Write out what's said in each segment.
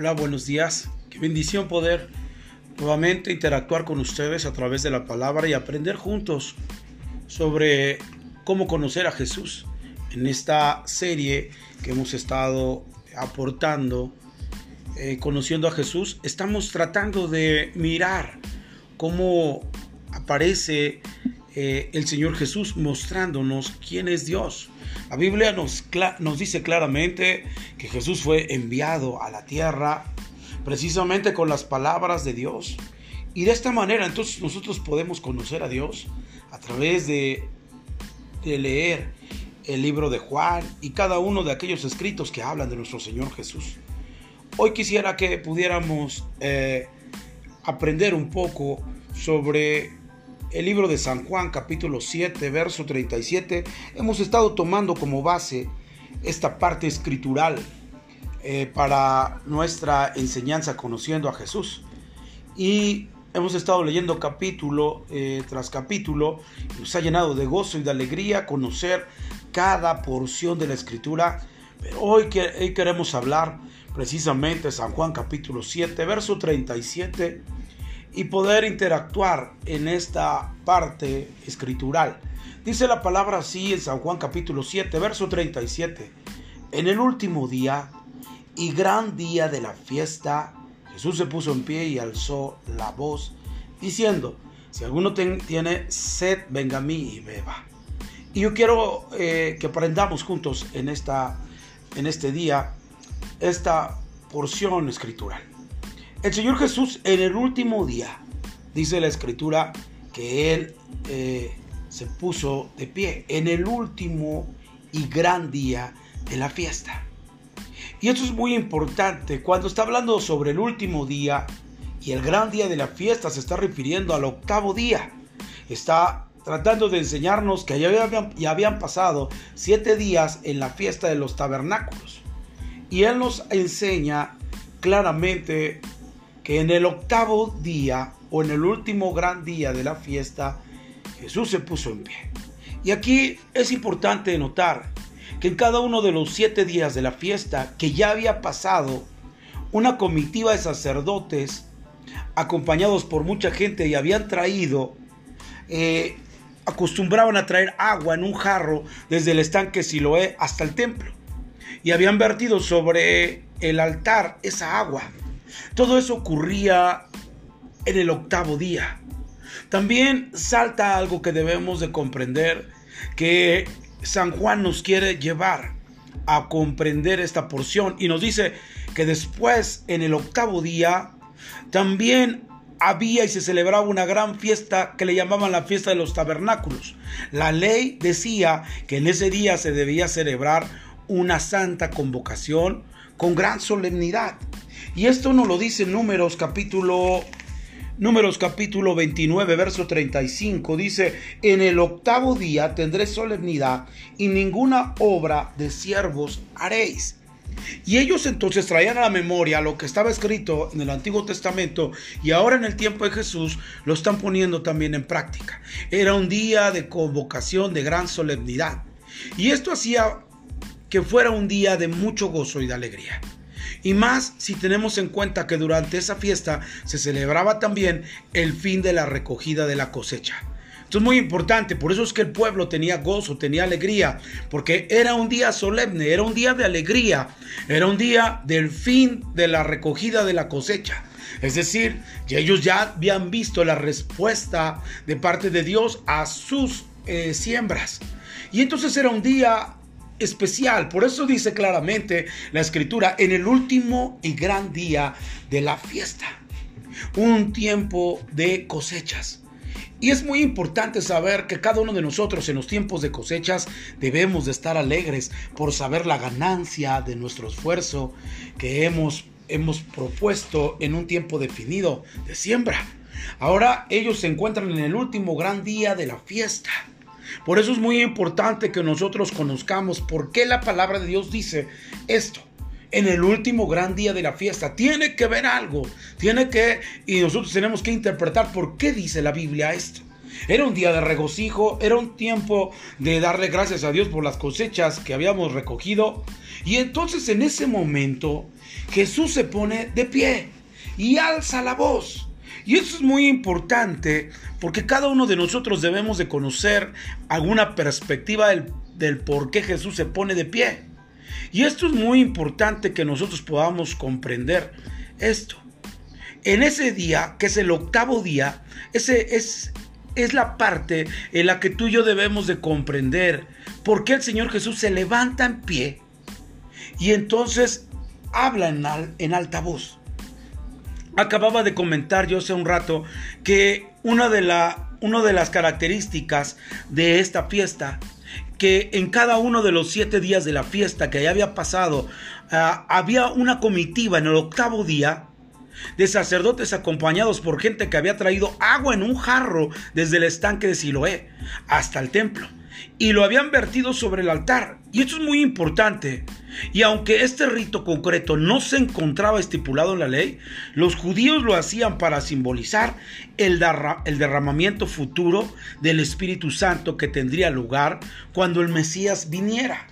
Hola, buenos días. Qué bendición poder nuevamente interactuar con ustedes a través de la palabra y aprender juntos sobre cómo conocer a Jesús. En esta serie que hemos estado aportando, eh, conociendo a Jesús, estamos tratando de mirar cómo aparece eh, el Señor Jesús mostrándonos quién es Dios. La Biblia nos, dice claramente que Jesús fue enviado a la tierra precisamente con las palabras de Dios. Y de esta manera entonces nosotros podemos conocer a Dios a través de, de leer el libro de Juan y cada uno de aquellos escritos que hablan de nuestro Señor Jesús. Hoy quisiera que pudiéramos eh, aprender un poco sobre el libro de San Juan capítulo 7, verso 37, hemos estado tomando como base esta parte escritural eh, para nuestra enseñanza conociendo a Jesús. Y hemos estado leyendo capítulo eh, tras capítulo, nos ha llenado de gozo y de alegría conocer cada porción de la escritura. Pero hoy, hoy queremos hablar precisamente San Juan capítulo 7, verso 37 y poder interactuar en esta parte escritural. Dice la palabra así en San Juan capítulo 7, verso 37. En el último día y gran día de la fiesta, Jesús se puso en pie y alzó la voz, diciendo, si alguno tiene sed, venga a mí y beba. Y yo quiero eh, que aprendamos juntos en, esta, en este día esta porción escritural. El Señor Jesús en el último día, dice la escritura, que Él eh, se puso de pie en el último y gran día de la fiesta. Y esto es muy importante. Cuando está hablando sobre el último día y el gran día de la fiesta, se está refiriendo al octavo día. Está tratando de enseñarnos que ya ya habían pasado siete días en la fiesta de los tabernáculos. Y Él nos enseña claramente en el octavo día o en el último gran día de la fiesta, Jesús se puso en pie. Y aquí es importante notar que en cada uno de los siete días de la fiesta que ya había pasado, una comitiva de sacerdotes, acompañados por mucha gente y habían traído, eh, acostumbraban a traer agua en un jarro desde el estanque Siloé hasta el templo. Y habían vertido sobre el altar esa agua. Todo eso ocurría en el octavo día. También salta algo que debemos de comprender, que San Juan nos quiere llevar a comprender esta porción y nos dice que después en el octavo día también había y se celebraba una gran fiesta que le llamaban la fiesta de los tabernáculos. La ley decía que en ese día se debía celebrar una santa convocación con gran solemnidad. Y esto nos lo dice Números capítulo Números capítulo 29, verso 35 dice, en el octavo día tendré solemnidad y ninguna obra de siervos haréis. Y ellos entonces traían a la memoria lo que estaba escrito en el Antiguo Testamento y ahora en el tiempo de Jesús lo están poniendo también en práctica. Era un día de convocación de gran solemnidad. Y esto hacía que fuera un día de mucho gozo y de alegría. Y más si tenemos en cuenta que durante esa fiesta se celebraba también el fin de la recogida de la cosecha. Esto es muy importante, por eso es que el pueblo tenía gozo, tenía alegría, porque era un día solemne, era un día de alegría, era un día del fin de la recogida de la cosecha. Es decir, ellos ya habían visto la respuesta de parte de Dios a sus eh, siembras. Y entonces era un día especial. Por eso dice claramente la escritura, en el último y gran día de la fiesta. Un tiempo de cosechas. Y es muy importante saber que cada uno de nosotros en los tiempos de cosechas debemos de estar alegres por saber la ganancia de nuestro esfuerzo que hemos, hemos propuesto en un tiempo definido de siembra. Ahora ellos se encuentran en el último gran día de la fiesta. Por eso es muy importante que nosotros conozcamos por qué la palabra de Dios dice esto. En el último gran día de la fiesta tiene que ver algo, tiene que, y nosotros tenemos que interpretar por qué dice la Biblia esto. Era un día de regocijo, era un tiempo de darle gracias a Dios por las cosechas que habíamos recogido. Y entonces en ese momento Jesús se pone de pie y alza la voz. Y eso es muy importante porque cada uno de nosotros debemos de conocer alguna perspectiva del, del por qué Jesús se pone de pie. Y esto es muy importante que nosotros podamos comprender esto. En ese día, que es el octavo día, ese es, es la parte en la que tú y yo debemos de comprender por qué el Señor Jesús se levanta en pie y entonces habla en, en alta voz. Acababa de comentar yo hace un rato que una de, la, una de las características de esta fiesta que en cada uno de los siete días de la fiesta que ya había pasado, ah, había una comitiva en el octavo día de sacerdotes acompañados por gente que había traído agua en un jarro desde el estanque de Siloé hasta el templo y lo habían vertido sobre el altar. Y esto es muy importante. Y aunque este rito concreto no se encontraba estipulado en la ley, los judíos lo hacían para simbolizar el, derramamiento futuro del Espíritu Santo que tendría lugar cuando el Mesías viniera.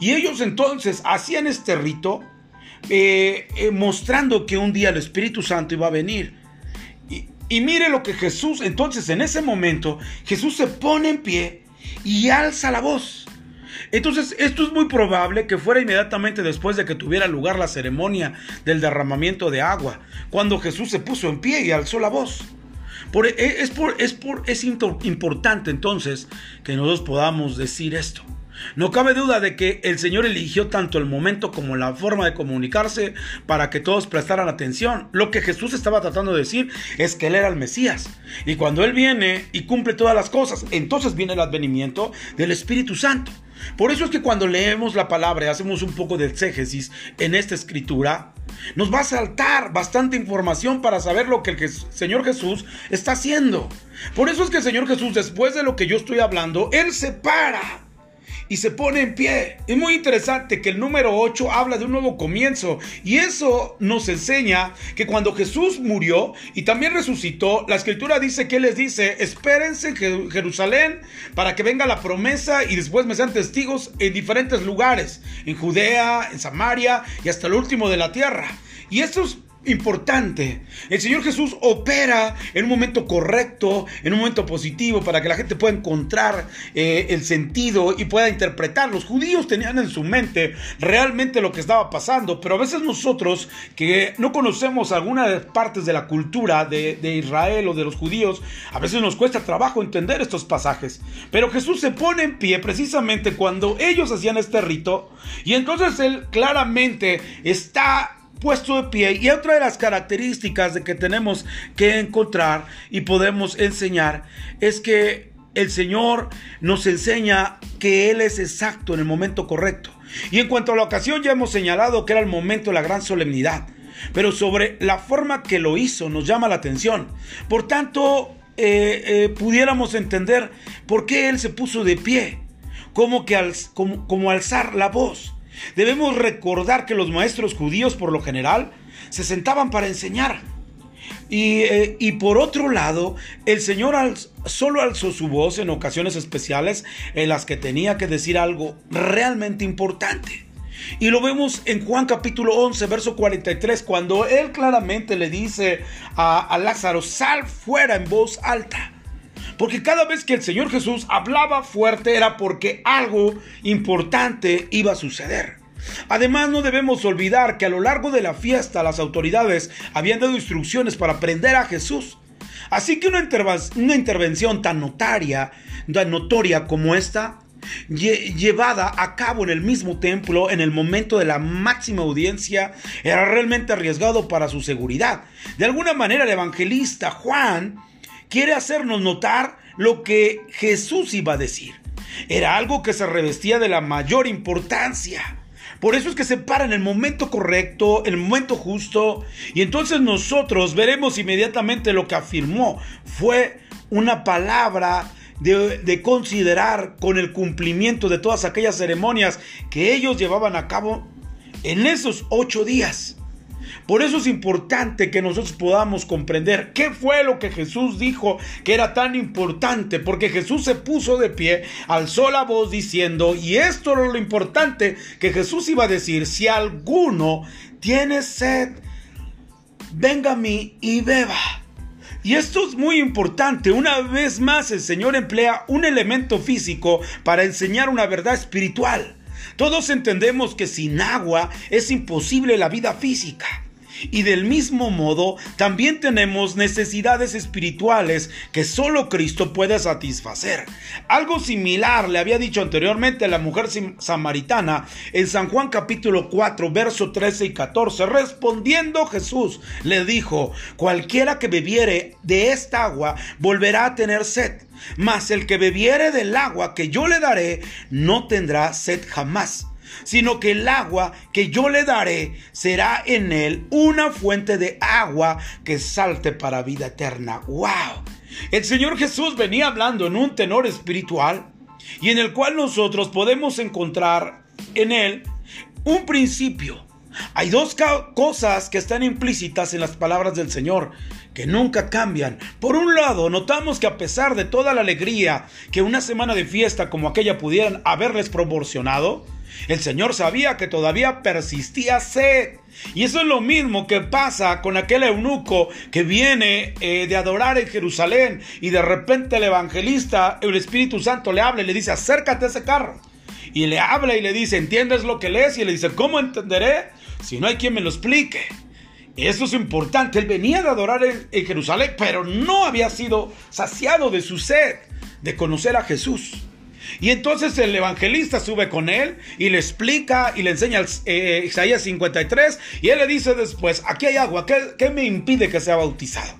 Y ellos entonces hacían este rito eh, eh, mostrando que un día el Espíritu Santo iba a venir. Y mire lo que Jesús, entonces en ese momento, Jesús se pone en pie y alza la voz. Entonces, esto es muy probable que fuera inmediatamente después de que tuviera lugar la ceremonia del derramamiento de agua, cuando Jesús se puso en pie y alzó la voz. Por, e, es, por, es, por, es importante entonces que nosotros podamos decir esto. No cabe duda de que el Señor eligió tanto el momento como la forma de comunicarse para que todos prestaran atención. Lo que Jesús estaba tratando de decir es que Él era el Mesías. Y cuando Él viene y cumple todas las cosas, entonces viene el advenimiento del Espíritu Santo. Por eso es que cuando leemos la palabra y hacemos un poco de exégesis en esta escritura, nos va a saltar bastante información para saber lo que el Señor Jesús está haciendo. Por eso es que el Señor Jesús, después de lo que yo estoy hablando, Él se para y se pone en pie. Es muy interesante que el número 8 habla de un nuevo comienzo y eso nos enseña que cuando Jesús murió y también resucitó, la escritura dice que les dice, espérense en Jerusalén para que venga la promesa y después me sean testigos en diferentes lugares, en Judea, en Samaria y hasta el último de la tierra. Y estos importante. El Señor Jesús opera en un momento correcto, en un momento positivo, para que la gente pueda encontrar eh, el sentido y pueda interpretar. Los judíos tenían en su mente realmente lo que estaba pasando, pero a veces nosotros que no conocemos algunas partes de la cultura de, de Israel o de los judíos, a veces nos cuesta trabajo entender estos pasajes. Pero Jesús se pone en pie precisamente cuando ellos hacían este rito y entonces Él claramente está puesto de pie. Y otra de las características de que tenemos que encontrar y podemos enseñar es que el Señor nos enseña que Él es exacto en el momento correcto. Y en cuanto a la ocasión ya hemos señalado que era el momento de la gran solemnidad. Pero sobre la forma que lo hizo nos llama la atención. Por tanto, eh, eh, pudiéramos entender por qué Él se puso de pie. Que como, como alzar la voz. Debemos recordar que los maestros judíos por lo general se sentaban para enseñar. Y, eh, por otro lado, el Señor solo alzó su voz en ocasiones especiales en las que tenía que decir algo realmente importante. Y lo vemos en Juan capítulo 11, verso 43, cuando él claramente le dice a, a Lázaro, sal fuera en voz alta. Porque cada vez que el Señor Jesús hablaba fuerte era porque algo importante iba a suceder. Además, no debemos olvidar que a lo largo de la fiesta las autoridades habían dado instrucciones para prender a Jesús. Así que una, intervención tan notaria, tan notoria como esta, llevada a cabo en el mismo templo en el momento de la máxima audiencia, era realmente arriesgado para su seguridad. De alguna manera el evangelista Juan quiere hacernos notar lo que Jesús iba a decir. Era algo que se revestía de la mayor importancia. Por eso es que se para en el momento correcto, el momento justo, y entonces nosotros veremos inmediatamente lo que afirmó. Fue una palabra de, considerar con el cumplimiento de todas aquellas ceremonias que ellos llevaban a cabo en esos ocho días. Por eso es importante que nosotros podamos comprender qué fue lo que Jesús dijo que era tan importante, porque Jesús se puso de pie, alzó la voz diciendo, y esto era lo importante que Jesús iba a decir, si alguno tiene sed, venga a mí y beba. Y esto es muy importante. Una vez más el Señor emplea un elemento físico para enseñar una verdad espiritual. Todos entendemos que sin agua es imposible la vida física. Y del mismo modo, también tenemos necesidades espirituales que solo Cristo puede satisfacer. Algo similar le había dicho anteriormente a la mujer samaritana en San Juan capítulo 4, verso 13 y 14. Respondiendo Jesús le dijo, cualquiera que bebiere de esta agua volverá a tener sed. Mas el que bebiere del agua que yo le daré no tendrá sed jamás sino que el agua que yo le daré será en él una fuente de agua que salte para vida eterna. ¡Wow! El Señor Jesús venía hablando en un tenor espiritual y en el cual nosotros podemos encontrar en él un principio. Hay dos cosas que están implícitas en las palabras del Señor que nunca cambian. Por un lado, notamos que a pesar de toda la alegría que una semana de fiesta como aquella pudieran haberles proporcionado, el Señor sabía que todavía persistía sed. Y eso es lo mismo que pasa con aquel eunuco que viene eh, de adorar en Jerusalén y de repente el evangelista, el Espíritu Santo le habla y le dice, acércate a ese carro. Y le habla y le dice, ¿entiendes lo que lees? Y le dice, ¿cómo entenderé si no hay quien me lo explique? Eso es importante. Él venía de adorar en Jerusalén, pero no había sido saciado de su sed de conocer a Jesús. Y entonces el evangelista sube con él y le explica y le enseña eh, Isaías 53 y él le dice después, aquí hay agua, ¿qué, me impide que sea bautizado?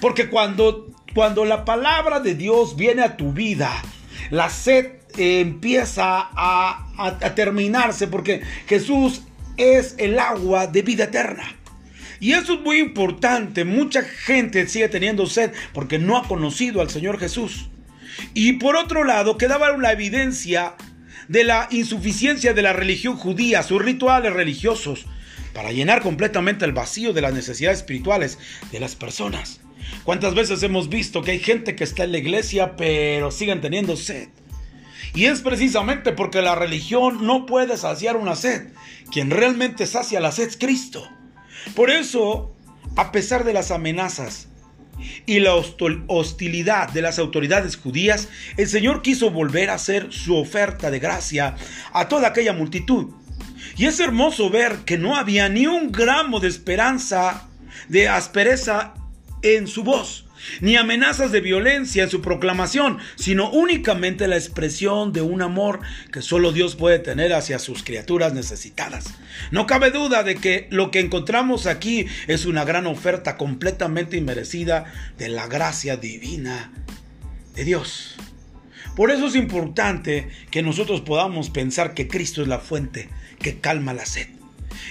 Porque cuando, cuando la palabra de Dios viene a tu vida, la sed eh, empieza a, a terminarse porque Jesús es el agua de vida eterna. Y eso es muy importante. Mucha gente sigue teniendo sed porque no ha conocido al Señor Jesús. Y por otro lado, quedaba la evidencia de la insuficiencia de la religión judía, sus rituales religiosos, para llenar completamente el vacío de las necesidades espirituales de las personas. ¿Cuántas veces hemos visto que hay gente que está en la iglesia pero siguen teniendo sed? Y es precisamente porque la religión no puede saciar una sed. Quien realmente sacia la sed es Cristo. Por eso, a pesar de las amenazas, y la hostilidad de las autoridades judías, el Señor quiso volver a hacer su oferta de gracia a toda aquella multitud. Y es hermoso ver que no había ni un gramo de esperanza, de aspereza en su voz ni amenazas de violencia en su proclamación, sino únicamente la expresión de un amor que solo Dios puede tener hacia sus criaturas necesitadas. No cabe duda de que lo que encontramos aquí es una gran oferta completamente inmerecida de la gracia divina de Dios. Por eso es importante que nosotros podamos pensar que Cristo es la fuente que calma la sed.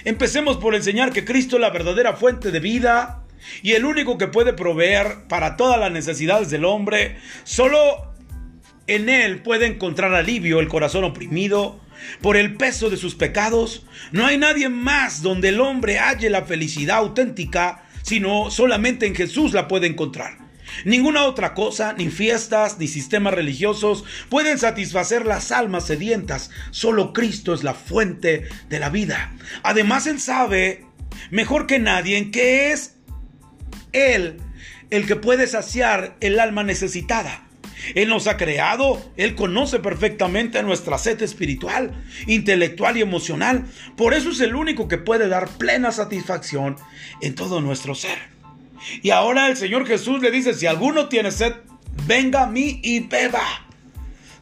Empecemos por enseñar que Cristo es la verdadera fuente de vida, y el único que puede proveer para todas las necesidades del hombre, solo en Él puede encontrar alivio el corazón oprimido por el peso de sus pecados. No hay nadie más donde el hombre halle la felicidad auténtica, sino solamente en Jesús la puede encontrar. Ninguna otra cosa, ni fiestas, ni sistemas religiosos pueden satisfacer las almas sedientas. Solo Cristo es la fuente de la vida. Además, Él sabe mejor que nadie en qué es él el que puede saciar el alma necesitada. Él nos ha creado, Él conoce perfectamente nuestra sed espiritual, intelectual y emocional. Por eso es el único que puede dar plena satisfacción en todo nuestro ser. Y ahora el Señor Jesús le dice, si alguno tiene sed, venga a mí y beba.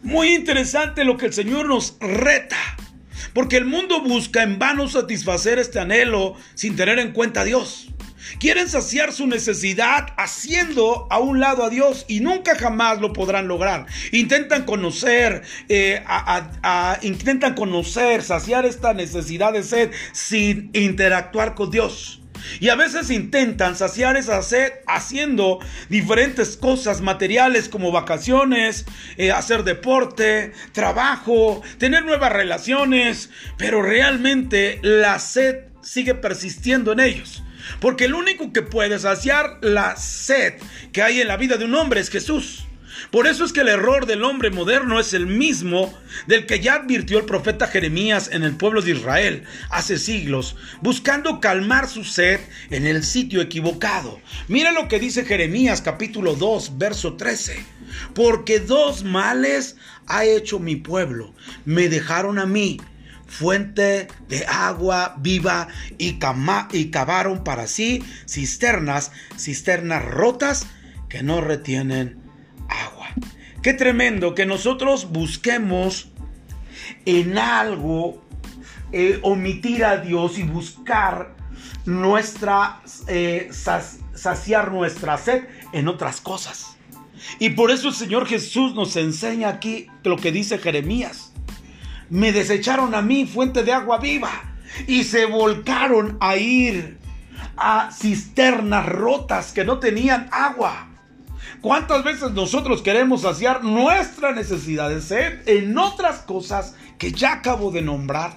Muy interesante lo que el Señor nos reta. Porque el mundo busca en vano satisfacer este anhelo sin tener en cuenta a Dios. Quieren saciar su necesidad haciendo a un lado a Dios y nunca jamás lo podrán lograr. Intentan conocer, eh, intentan conocer, saciar esta necesidad de sed sin interactuar con Dios. Y a veces intentan saciar esa sed haciendo diferentes cosas materiales como vacaciones, eh, hacer deporte, trabajo, tener nuevas relaciones, pero realmente la sed sigue persistiendo en ellos. Porque el único que puede saciar la sed que hay en la vida de un hombre es Jesús. Por eso es que el error del hombre moderno es el mismo del que ya advirtió el profeta Jeremías en el pueblo de Israel hace siglos, buscando calmar su sed en el sitio equivocado. Mira lo que dice Jeremías capítulo 2, verso 13. Porque dos males ha hecho mi pueblo. Me dejaron a mí fuente de agua viva y, cavaron para sí cisternas, cisternas rotas que no retienen agua. Qué tremendo que nosotros busquemos en algo eh, omitir a Dios y buscar nuestra eh, saciar nuestra sed en otras cosas. Y por eso el Señor Jesús nos enseña aquí lo que dice Jeremías. Me desecharon a mí fuente de agua viva y se volcaron a ir a cisternas rotas que no tenían agua. ¿Cuántas veces nosotros queremos saciar nuestra necesidad de sed en otras cosas que ya acabo de nombrar?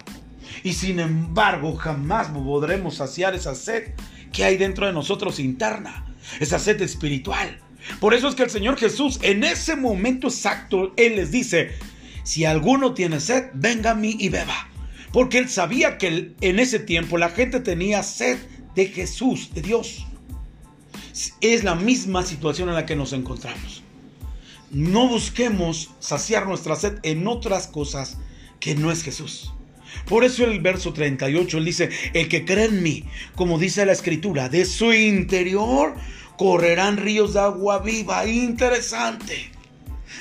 Y sin embargo jamás podremos saciar esa sed que hay dentro de nosotros interna, esa sed espiritual. Por eso es que el Señor Jesús en ese momento exacto, Él les dice, si alguno tiene sed, venga a mí y beba. Porque Él sabía que en ese tiempo la gente tenía sed de Jesús, de Dios es la misma situación en la que nos encontramos. No busquemos saciar nuestra sed en otras cosas que no es Jesús. Por eso el verso 38 él dice, el que cree en mí, como dice la escritura, de su interior correrán ríos de agua viva. Interesante.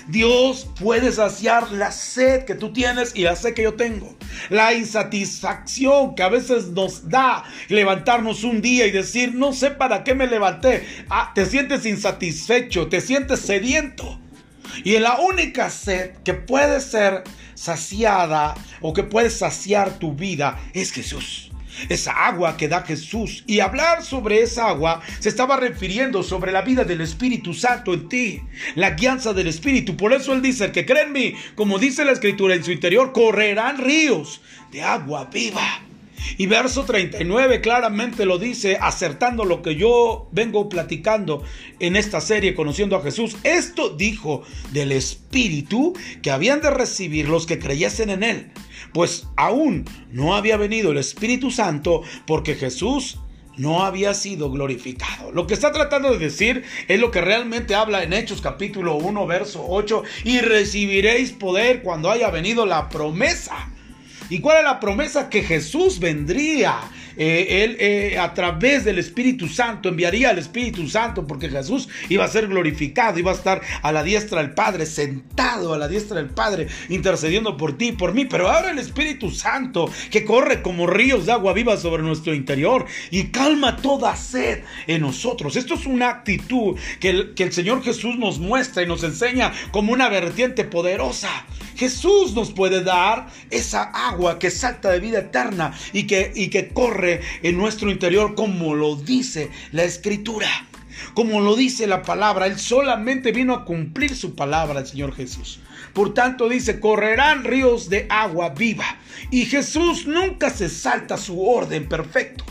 Dios puede saciar la sed que tú tienes y la sed que yo tengo. La insatisfacción que a veces nos da levantarnos un día y decir, no sé para qué me levanté. Ah, te sientes insatisfecho, te sientes sediento. Y la única sed que puede ser saciada o que puede saciar tu vida es Jesús esa agua que da Jesús. Y hablar sobre esa agua se estaba refiriendo sobre la vida del Espíritu Santo en ti, la guianza del Espíritu. Por eso él dice, el que cree en mí, como dice la Escritura en su interior, correrán ríos de agua viva. Y verso 39 claramente lo dice, acertando lo que yo vengo platicando en esta serie, conociendo a Jesús. Esto dijo del Espíritu que habían de recibir los que creyesen en Él pues aún no había venido el Espíritu Santo porque Jesús no había sido glorificado. Lo que está tratando de decir es lo que realmente habla en Hechos capítulo 1, verso 8, y recibiréis poder cuando haya venido la promesa. ¿Y cuál es la promesa? Que Jesús vendría eh, él eh, a través del Espíritu Santo enviaría al Espíritu Santo porque Jesús iba a ser glorificado, iba a estar a la diestra del Padre, sentado a la diestra del Padre, intercediendo por ti y por mí. Pero ahora el Espíritu Santo que corre como ríos de agua viva sobre nuestro interior y calma toda sed en nosotros. Esto es una actitud que el, que el Señor Jesús nos muestra y nos enseña como una vertiente poderosa. Jesús nos puede dar esa agua que salta de vida eterna y que, y que corre en nuestro interior como lo dice la escritura. Como lo dice la palabra, Él solamente vino a cumplir su palabra, el Señor Jesús. Por tanto dice, correrán ríos de agua viva. Y Jesús nunca se salta su orden perfecto.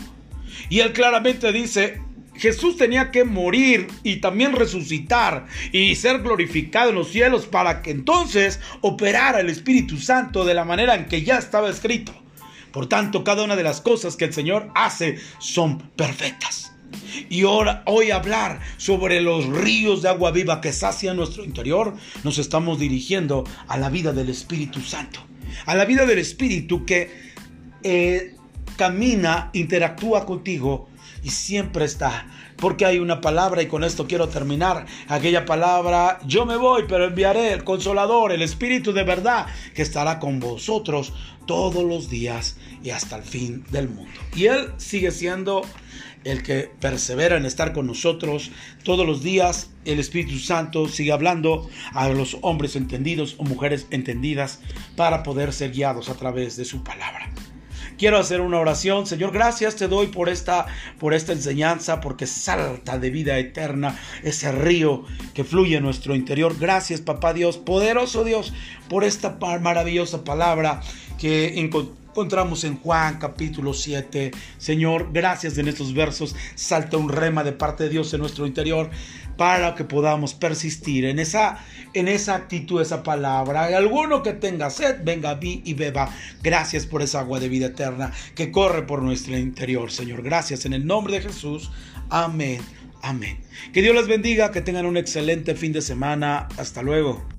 Y Él claramente dice, Jesús tenía que morir y también resucitar y ser glorificado en los cielos para que entonces operara el Espíritu Santo de la manera en que ya estaba escrito. Por tanto, cada una de las cosas que el Señor hace son perfectas. Y ahora, hoy hablar sobre los ríos de agua viva que sacian nuestro interior, nos estamos dirigiendo a la vida del Espíritu Santo. A la vida del Espíritu que eh, camina, interactúa contigo y siempre está. Porque hay una palabra y con esto quiero terminar. Aquella palabra, yo me voy, pero enviaré el consolador, el Espíritu de verdad, que estará con vosotros todos los días y hasta el fin del mundo. Y Él sigue siendo el que persevera en estar con nosotros todos los días. El Espíritu Santo sigue hablando a los hombres entendidos o mujeres entendidas para poder ser guiados a través de su palabra. Quiero hacer una oración. Señor, gracias te doy por esta, por esta enseñanza, porque salta de vida eterna ese río que fluye en nuestro interior. Gracias, papá Dios, poderoso Dios, por esta maravillosa palabra que encontramos en Juan capítulo 7. Señor, gracias en estos versos. Salta un rema de parte de Dios en nuestro interior para que podamos persistir en esa, en esa actitud, esa palabra. Alguno que tenga sed, venga mí y beba. Gracias por esa agua de vida eterna que corre por nuestro interior, Señor. Gracias en el nombre de Jesús. Amén. Amén. Que Dios les bendiga, que tengan un excelente fin de semana. Hasta luego.